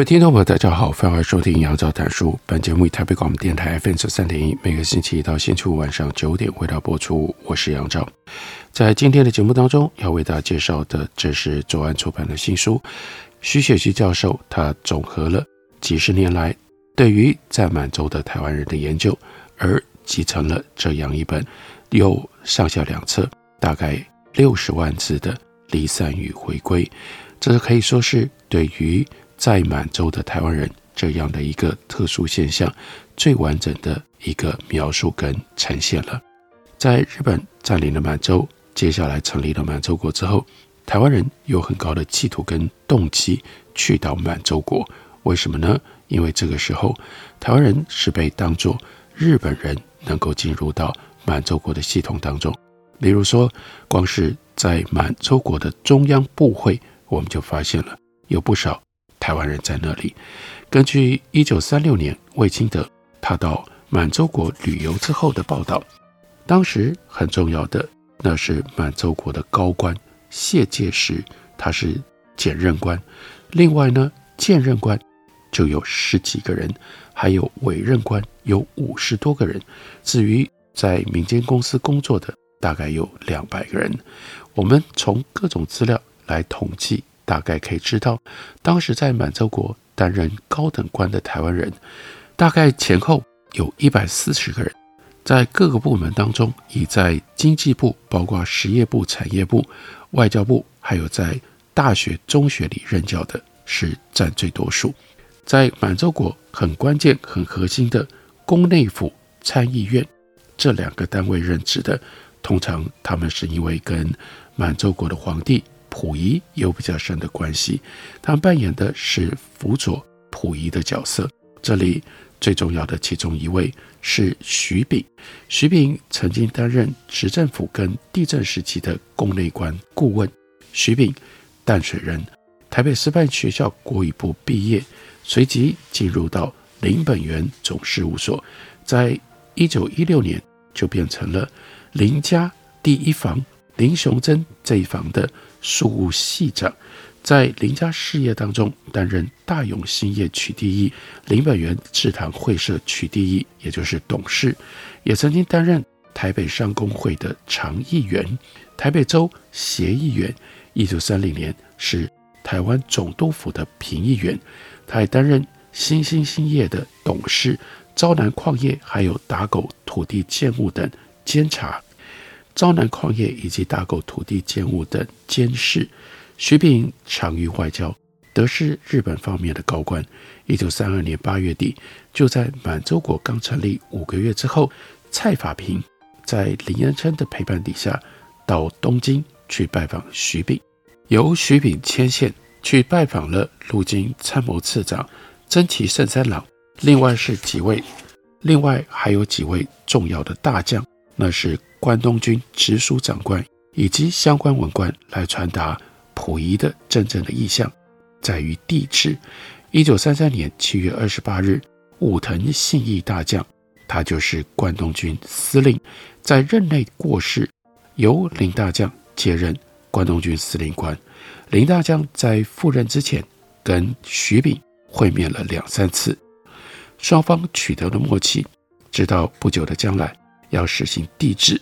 位听众朋友，大家好，欢迎收听杨照谈书。本节目以台北广播电台 FM 三点一，每个星期一到星期五晚上九点为大家播出。我是杨照，在今天的节目当中，要为大家介绍的，这是左岸出版的新书。徐雪姬教授他总合了几十年来对于在满洲的台湾人的研究，而集成了这样一本有上下两册，大概六十万字的《离散与回归》。这可以说是对于在满洲的台湾人这样的一个特殊现象，最完整的一个描述跟呈现了。在日本占领了满洲，接下来成立了满洲国之后，台湾人有很高的企图跟动机去到满洲国。为什么呢？因为这个时候，台湾人是被当作日本人能够进入到满洲国的系统当中。比如说，光是在满洲国的中央部会，我们就发现了有不少。台湾人在那里。根据一九三六年魏清德他到满洲国旅游之后的报道，当时很重要的那是满洲国的高官谢介石，他是检任官。另外呢，荐任官就有十几个人，还有委任官有五十多个人。至于在民间公司工作的，大概有两百个人。我们从各种资料来统计。大概可以知道，当时在满洲国担任高等官的台湾人，大概前后有一百四十个人。在各个部门当中，以在经济部、包括实业部、产业部、外交部，还有在大学、中学里任教的，是占最多数。在满洲国很关键、很核心的宫内府、参议院这两个单位任职的，通常他们是因为跟满洲国的皇帝。溥仪有比较深的关系，他扮演的是辅佐溥仪的角色。这里最重要的其中一位是徐秉，徐秉曾经担任执政府跟地震时期的宫内官顾问。徐秉，淡水人，台北师范学校国语部毕业，随即进入到林本源总事务所，在一九一六年就变成了林家第一房林雄珍这一房的。庶务系长，在林家事业当中担任大永兴业取缔役、林本源制糖会社取缔役，也就是董事，也曾经担任台北商工会的常议员、台北州协议员。一九三零年是台湾总督府的评议员，他还担任新兴兴业的董事、昭南矿业还有打狗土地建物等监察。昭南矿业以及大狗土地建物等监视，徐秉长于外交，得知日本方面的高官。一九三二年八月底，就在满洲国刚成立五个月之后，蔡法平在林恩琛的陪伴底下，到东京去拜访徐秉，由徐秉牵线去拜访了陆军参谋次长真崎胜三郎，另外是几位，另外还有几位重要的大将，那是。关东军直属长官以及相关文官来传达溥仪的真正的意向，在于帝制。一九三三年七月二十八日，武藤信义大将，他就是关东军司令，在任内过世，由林大将接任关东军司令官。林大将在赴任之前，跟徐秉会面了两三次，双方取得了默契，直到不久的将来要实行帝制。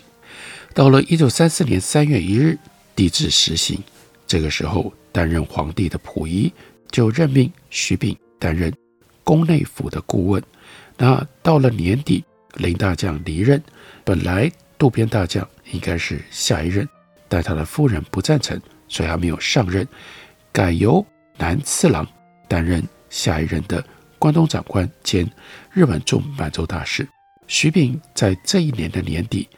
到了一九三四年三月一日，帝制实行。这个时候，担任皇帝的溥仪就任命徐秉担任宫内府的顾问。那到了年底，林大将离任，本来渡边大将应该是下一任，但他的夫人不赞成，所以他没有上任，改由南次郎担任下一任的关东长官兼日本驻满洲大使。徐秉在这一年的年底。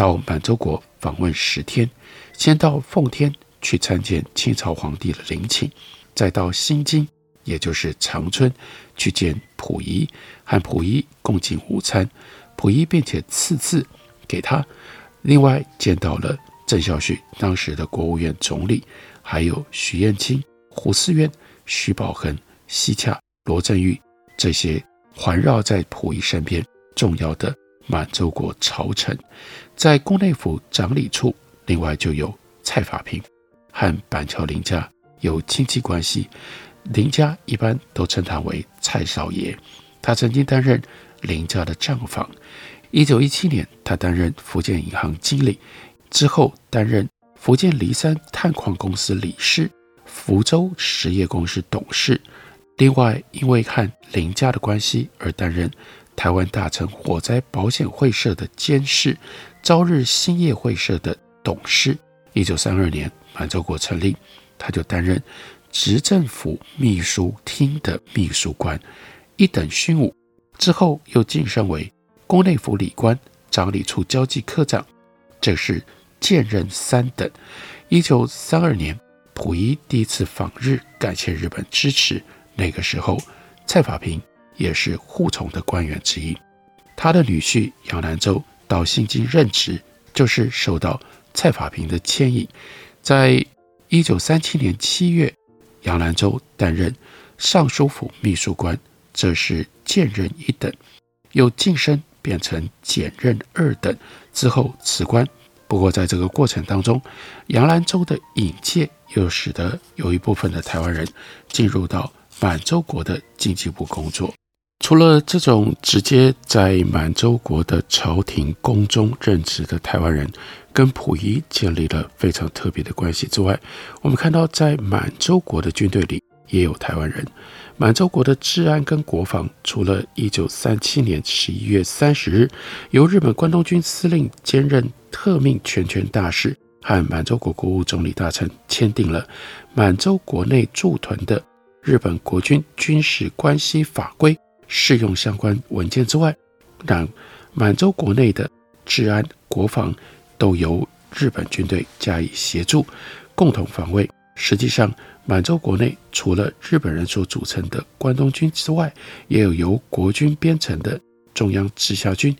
到满洲国访问十天，先到奉天去参见清朝皇帝的陵寝，再到新京，也就是长春，去见溥仪，和溥仪共进午餐。溥仪并且赐字给他。另外见到了郑孝胥，当时的国务院总理，还有徐燕青、胡思渊、徐宝恒、西洽、罗振玉这些环绕在溥仪身边重要的满洲国朝臣。在宫内府掌理处，另外就有蔡法平。和板桥林家有亲戚关系，林家一般都称他为蔡少爷。他曾经担任林家的账房。一九一七年，他担任福建银行经理，之后担任福建梨山探矿公司理事、福州实业公司董事。另外，因为和林家的关系而担任台湾大成火灾保险会社的监事、朝日兴业会社的董事。一九三二年。满洲国成立，他就担任执政府秘书厅的秘书官，一等勋五。之后又晋升为宫内府理官、掌理处交际科长，这是荐任三等。一九三二年，溥仪第一次访日，感谢日本支持。那个时候，蔡法平也是护从的官员之一。他的女婿杨南洲到新京任职，就是受到蔡法平的牵引。在一九三七年七月，杨南洲担任尚书府秘书官，这是荐任一等，又晋升变成检任二等，之后辞官。不过在这个过程当中，杨兰州的引荐又使得有一部分的台湾人进入到满洲国的经济部工作。除了这种直接在满洲国的朝廷宫中任职的台湾人，跟溥仪建立了非常特别的关系之外，我们看到在满洲国的军队里也有台湾人。满洲国的治安跟国防，除了一九三七年十一月三十日由日本关东军司令兼任特命全权大使和满洲国国务总理大臣签订了满洲国内驻屯的日本国军军事关系法规适用相关文件之外，让满洲国内的治安国防。都由日本军队加以协助，共同防卫。实际上，满洲国内除了日本人所组成的关东军之外，也有由国军编成的中央直辖军、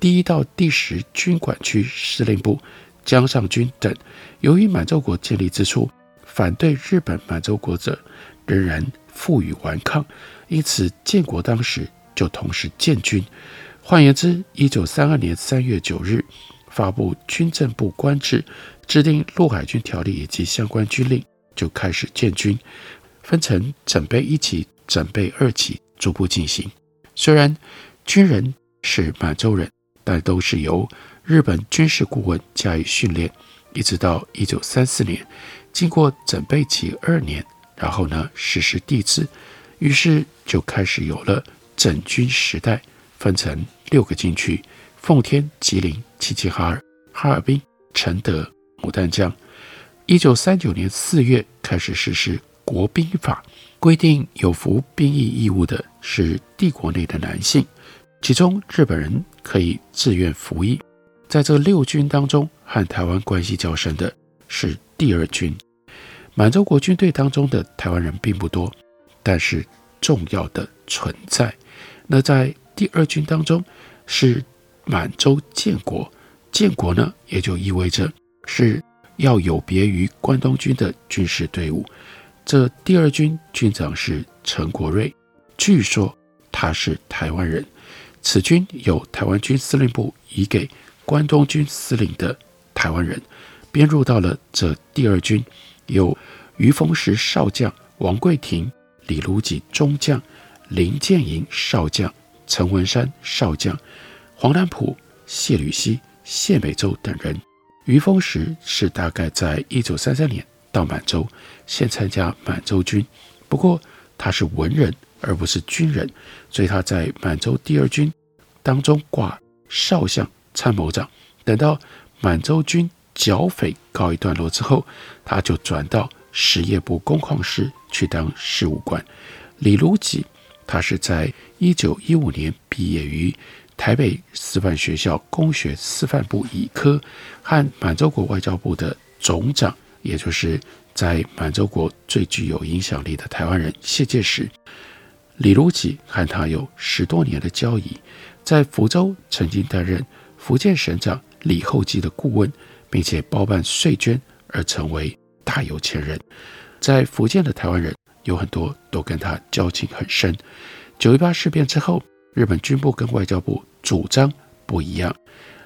第一到第十军管区司令部、江上军等。由于满洲国建立之初，反对日本满洲国者仍然负隅顽抗，因此建国当时就同时建军。换言之，一九三二年三月九日。发布军政部官制，制定陆海军条例以及相关军令，就开始建军，分成整备一期、整备二期，逐步进行。虽然军人是满洲人，但都是由日本军事顾问加以训练，一直到一九三四年，经过整备期二年，然后呢实施帝制，于是就开始有了整军时代，分成六个军区。奉天、吉林、齐齐哈尔、哈尔滨、承德、牡丹江。一九三九年四月开始实施国兵法，规定有服兵役义务的是帝国内的男性，其中日本人可以自愿服役。在这六军当中，和台湾关系较深的是第二军。满洲国军队当中的台湾人并不多，但是重要的存在。那在第二军当中是。满洲建国，建国呢，也就意味着是要有别于关东军的军事队伍。这第二军军长是陈国瑞，据说他是台湾人。此军由台湾军司令部移给关东军司令的台湾人，编入到了这第二军，有于峰石少将、王贵廷、李如己中将、林建营少将、陈文山少将。黄南浦、谢吕溪、谢美洲等人，于峰石是大概在一九三三年到满洲，先参加满洲军。不过他是文人而不是军人，所以他在满洲第二军当中挂少将、参谋长。等到满洲军剿匪告一段落之后，他就转到实业部工矿室去当事务官。李如己，他是在一九一五年毕业于。台北师范学校工学师范部乙科和满洲国外交部的总长也就是在满洲国最具有影响力的台湾人谢介石。李如己和他有十多年的交谊，在福州曾经担任福建省长李厚基的顾问，并且包办税捐，而成为大有钱人。在福建的台湾人有很多都跟他交情很深。九一八事变之后，日本军部跟外交部主张不一样，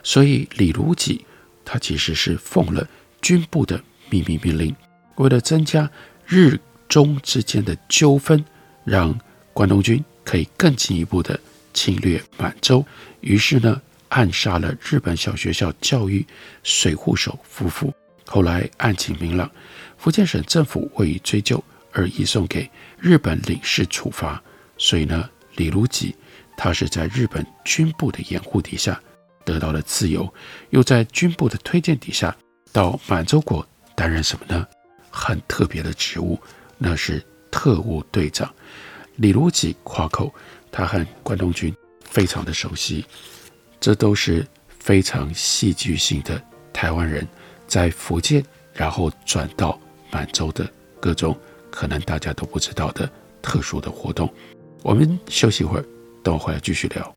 所以李如己他其实是奉了军部的秘密命令，为了增加日中之间的纠纷，让关东军可以更进一步的侵略满洲，于是呢，暗杀了日本小学校教育水户守夫妇。后来案情明朗，福建省政府未予追究，而移送给日本领事处罚。所以呢，李如己他是在日本军部的掩护底下得到了自由，又在军部的推荐底下到满洲国担任什么呢？很特别的职务，那是特务队长。李如己夸口，他和关东军非常的熟悉，这都是非常戏剧性的台湾人在福建，然后转到满洲的各种可能大家都不知道的特殊的活动。我们休息一会儿，等会回来继续聊。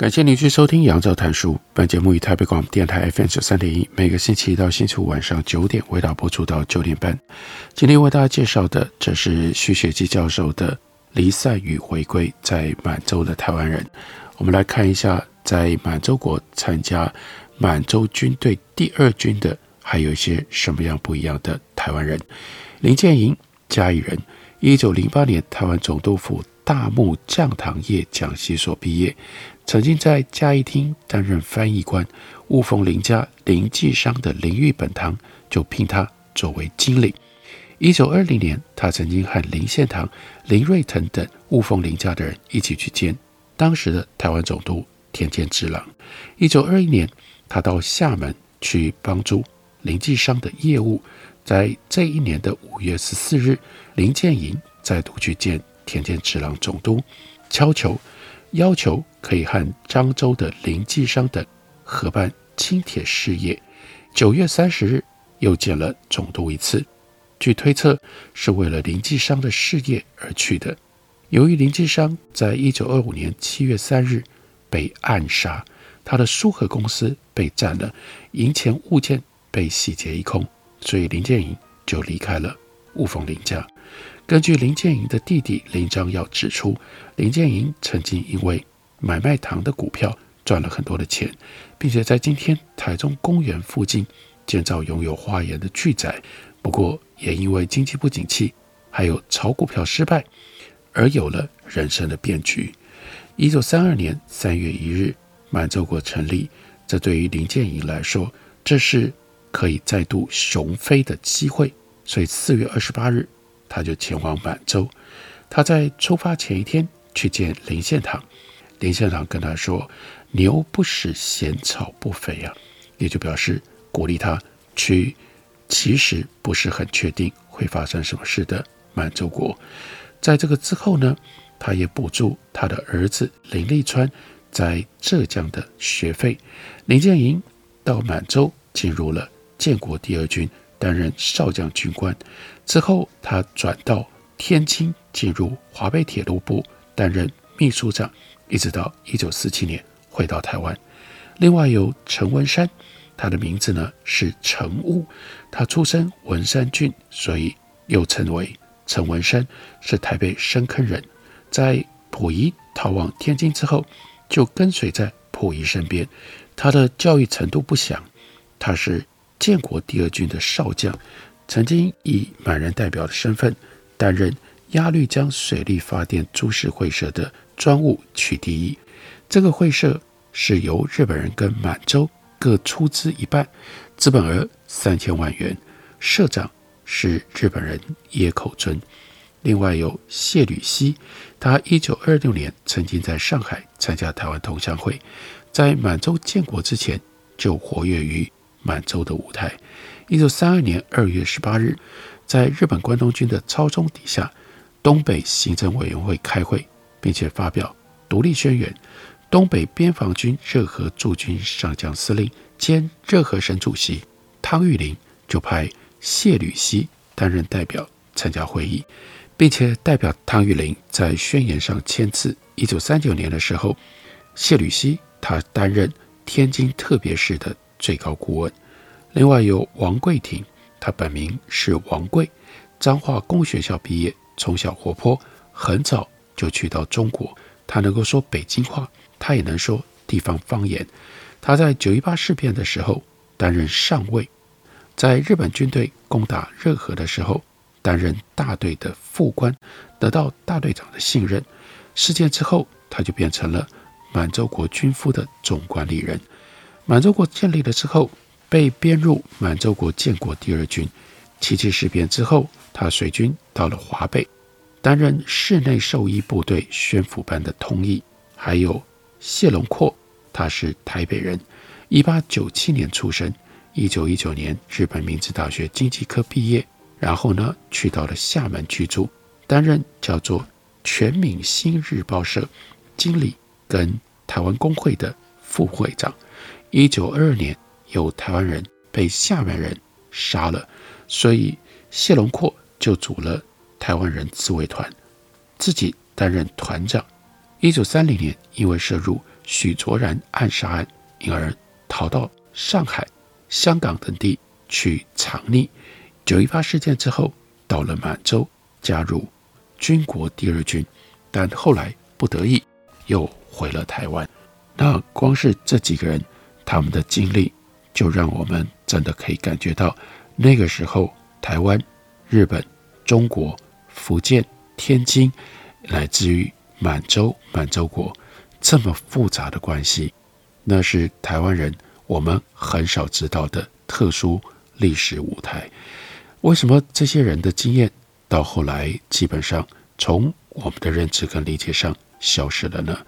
感谢您去收听《杨照谈书》。本节目以台北广播电台 FM 九三点一，每个星期一到星期五晚上九点，为大家播出到九点半。今天为大家介绍的，这是徐雪姬教授的《离散与回归：在满洲的台湾人》。我们来看一下，在满洲国参加满洲军队第二军的，还有一些什么样不一样的台湾人。林建营，嘉义人，一九零八年台湾总督府大木匠堂业讲习所毕业。曾经在嘉义厅担任翻译官，雾峰林家林继商的林玉本堂就聘他作为经理。一九二零年，他曾经和林献堂、林瑞腾等雾峰林家的人一起去见当时的台湾总督田健治郎。一九二一年，他到厦门去帮助林继商的业务。在这一年的五月十四日，林建营再度去见田健治郎总督，敲求。要求可以和漳州的林继商等合办轻铁事业。九月三十日又见了总督一次，据推测是为了林继商的事业而去的。由于林继商在一九二五年七月三日被暗杀，他的苏荷公司被占了，银钱物件被洗劫一空，所以林建营就离开了雾峰林家。根据林建营的弟弟林章耀指出，林建营曾经因为买卖糖的股票赚了很多的钱，并且在今天台中公园附近建造拥有花园的巨宅。不过，也因为经济不景气，还有炒股票失败，而有了人生的变局。一九三二年三月一日，满洲国成立，这对于林建营来说，这是可以再度雄飞的机会。所以四月二十八日，他就前往满洲。他在出发前一天去见林献堂，林献堂跟他说：“牛不食闲草不肥啊。”也就表示鼓励他去，其实不是很确定会发生什么事的满洲国。在这个之后呢，他也补助他的儿子林立川在浙江的学费。林建营到满洲进入了建国第二军，担任少将军官。之后，他转到天津，进入华北铁路部担任秘书长，一直到一九四七年回到台湾。另外有陈文山，他的名字呢是陈悟，他出身文山郡，所以又称为陈文山，是台北深坑人。在溥仪逃往天津之后，就跟随在溥仪身边。他的教育程度不详，他是建国第二军的少将，曾经以满人代表的身份担任鸭绿江水利发电株式会社的专务取缔役。这个会社。是由日本人跟满洲各出资一半，资本额三千万元，社长是日本人野口尊。另外有谢吕溪，他一九二六年曾经在上海参加台湾同乡会，在满洲建国之前就活跃于满洲的舞台。一九三二年二月十八日，在日本关东军的操纵底下，东北行政委员会开会，并且发表独立宣言。东北边防军热河驻军上将司令兼热河省主席汤玉麟就派谢履锡担任代表参加会议，并且代表汤玉麟在宣言上签字。一九三九年的时候，谢履锡他担任天津特别市的最高顾问。另外有王贵庭，他本名是王贵，彰化工学校毕业，从小活泼，很早就去到中国，他能够说北京话。他也能说地方方言。他在九一八事变的时候担任上尉，在日本军队攻打热河的时候担任大队的副官，得到大队长的信任。事件之后，他就变成了满洲国军夫的总管理人。满洲国建立了之后，被编入满洲国建国第二军。七七事变之后，他随军到了华北，担任室内兽医部队宣抚班的通译，还有。谢龙阔，他是台北人，一八九七年出生，一九一九年日本明治大学经济科毕业，然后呢去到了厦门居住，担任叫做全闽新日报社经理跟台湾工会的副会长。一九二二年有台湾人被厦门人杀了，所以谢龙阔就组了台湾人自卫团，自己担任团长。一九三零年，因为涉入许卓然暗杀案，因而逃到上海、香港等地去藏匿。九一八事件之后，到了满洲，加入军国第二军，但后来不得已又回了台湾。那光是这几个人，他们的经历，就让我们真的可以感觉到，那个时候台湾、日本、中国、福建、天津，乃至于。满洲、满洲国这么复杂的关系，那是台湾人我们很少知道的特殊历史舞台。为什么这些人的经验到后来基本上从我们的认知跟理解上消失了呢？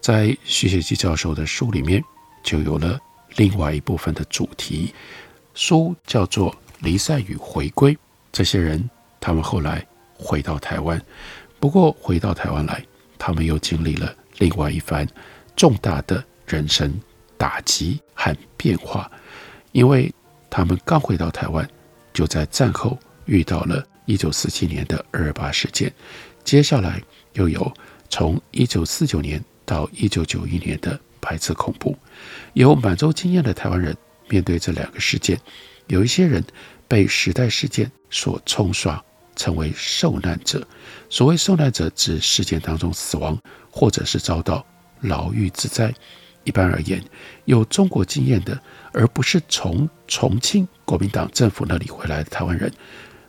在徐写基教授的书里面就有了另外一部分的主题，书叫做《离散与回归》。这些人他们后来回到台湾，不过回到台湾来。他们又经历了另外一番重大的人生打击和变化，因为他们刚回到台湾，就在战后遇到了一九四七年的二八事件，接下来又有从一九四九年到一九九一年的排斥恐怖。有满洲经验的台湾人面对这两个事件，有一些人被时代事件所冲刷。成为受难者。所谓受难者，指事件当中死亡，或者是遭到牢狱之灾。一般而言，有中国经验的，而不是从重庆国民党政府那里回来的台湾人，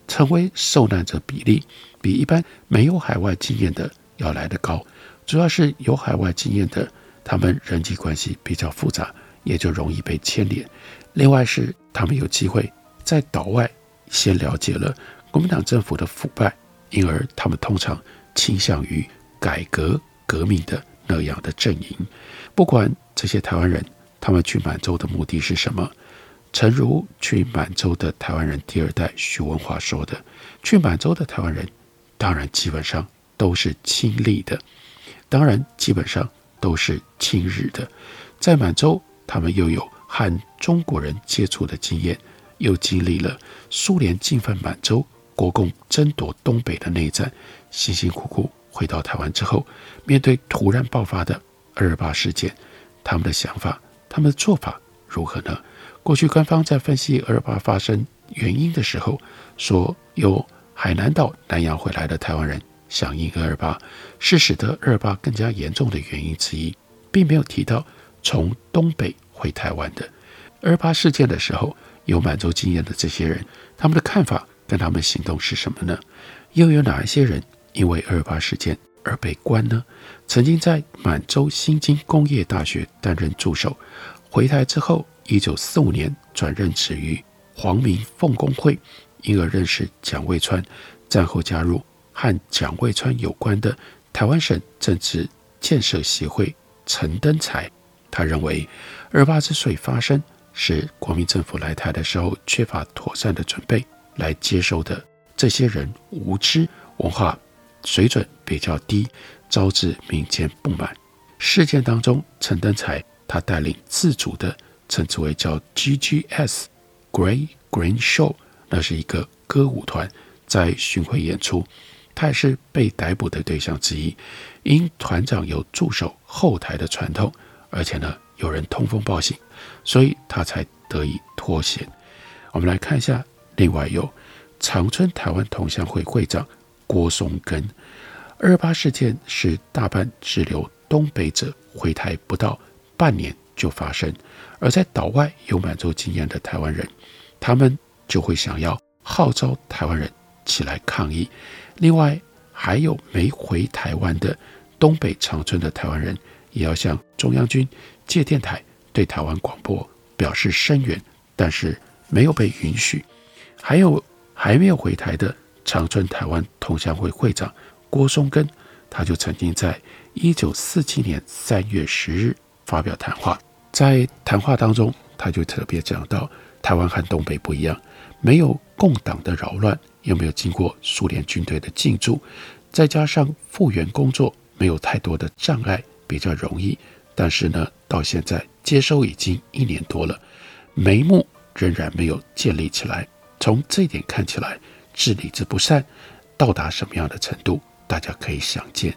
成为受难者比例比一般没有海外经验的要来得高。主要是有海外经验的，他们人际关系比较复杂，也就容易被牵连。另外是他们有机会在岛外先了解了国民党政府的腐败，因而他们通常倾向于改革革命的那样的阵营。不管这些台湾人他们去满洲的目的是什么，诚如去满洲的台湾人第二代徐文华说的，去满洲的台湾人当然基本上都是亲历的，当然基本上都是亲日的，在满洲他们又有。和中国人接触的经验，又经历了苏联进犯满洲、国共争夺东北的内战，辛辛苦苦回到台湾之后，面对突然爆发的二八事件，他们的想法、他们的做法如何呢？过去官方在分析二二八发生原因的时候，说有海南岛南洋回来的台湾人响应二二八，是使得二二八更加严重的原因之一，并没有提到从东北。回台湾的二八事件的时候，有满洲经验的这些人，他们的看法跟他们行动是什么呢？又有哪一些人因为二二八事件而被关呢？曾经在满洲新津工业大学担任助手，回台之后，一九四五年转任职于黄明奉公会，因而认识蒋渭川，战后加入和蒋渭川有关的台湾省政治建设协会陈登才。他认为，二八之所以发生，是国民政府来台的时候缺乏妥善的准备，来接收的这些人无知，文化水准比较低，招致民间不满。事件当中，陈登才他带领自主的，称之为叫 GGS Grey Green Show，那是一个歌舞团在巡回演出，他也是被逮捕的对象之一，因团长有驻守后台的传统。而且呢，有人通风报信，所以他才得以脱险。我们来看一下，另外有长春台湾同乡会会长郭松根。二八事件是大半滞留东北者回台不到半年就发生，而在岛外有满洲经验的台湾人，他们就会想要号召台湾人起来抗议。另外还有没回台湾的东北长春的台湾人。也要向中央军借电台对台湾广播表示声援，但是没有被允许。还有还没有回台的长春台湾同乡会会长郭松根，他就曾经在一九四七年三月十日发表谈话，在谈话当中，他就特别讲到台湾和东北不一样，没有共党的扰乱，又没有经过苏联军队的进驻，再加上复原工作没有太多的障碍。比较容易，但是呢，到现在接收已经一年多了，眉目仍然没有建立起来。从这一点看起来，治理之不善到达什么样的程度，大家可以想见。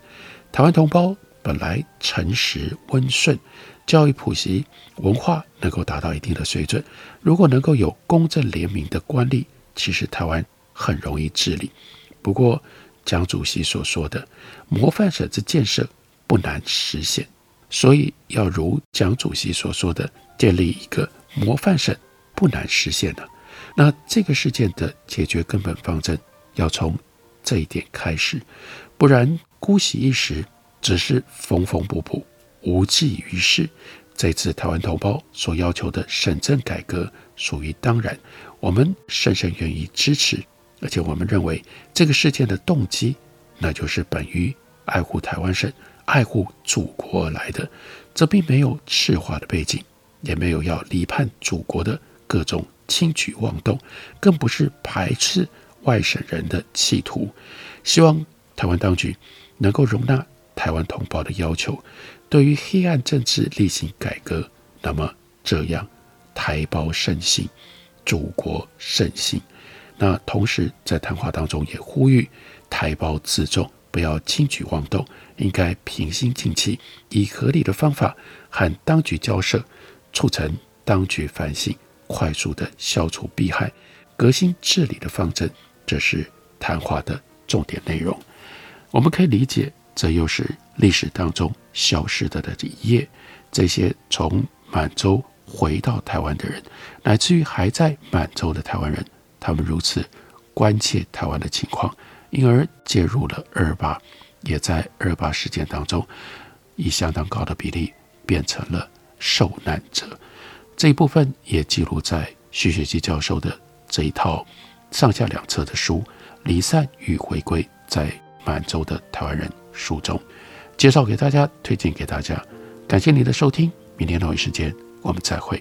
台湾同胞本来诚实温顺，教育普及，文化能够达到一定的水准，如果能够有公正廉明的官吏，其实台湾很容易治理。不过，蒋主席所说的模范省之建设。不难实现，所以要如蒋主席所说的，建立一个模范省不难实现的。那这个事件的解决根本方针要从这一点开始，不然姑息一时，只是缝缝补补，无济于事。这次台湾同胞所要求的省政改革属于当然，我们深深愿意支持，而且我们认为这个事件的动机，那就是本于爱护台湾省。爱护祖国而来的，这并没有赤化的背景，也没有要离叛祖国的各种轻举妄动，更不是排斥外省人的企图。希望台湾当局能够容纳台湾同胞的要求，对于黑暗政治例行改革。那么这样，台胞胜信，祖国胜兴。那同时在谈话当中也呼吁台胞自重。不要轻举妄动，应该平心静气，以合理的方法和当局交涉，促成当局反省，快速的消除弊害，革新治理的方针。这是谈话的重点内容。我们可以理解，这又是历史当中消失的的一页。这些从满洲回到台湾的人，乃至于还在满洲的台湾人，他们如此关切台湾的情况。因而介入了二八，也在二八事件当中，以相当高的比例变成了受难者。这一部分也记录在徐学基教授的这一套上下两册的书《离散与回归在满洲的台湾人》书中，介绍给大家，推荐给大家。感谢您的收听，明天同一时间我们再会。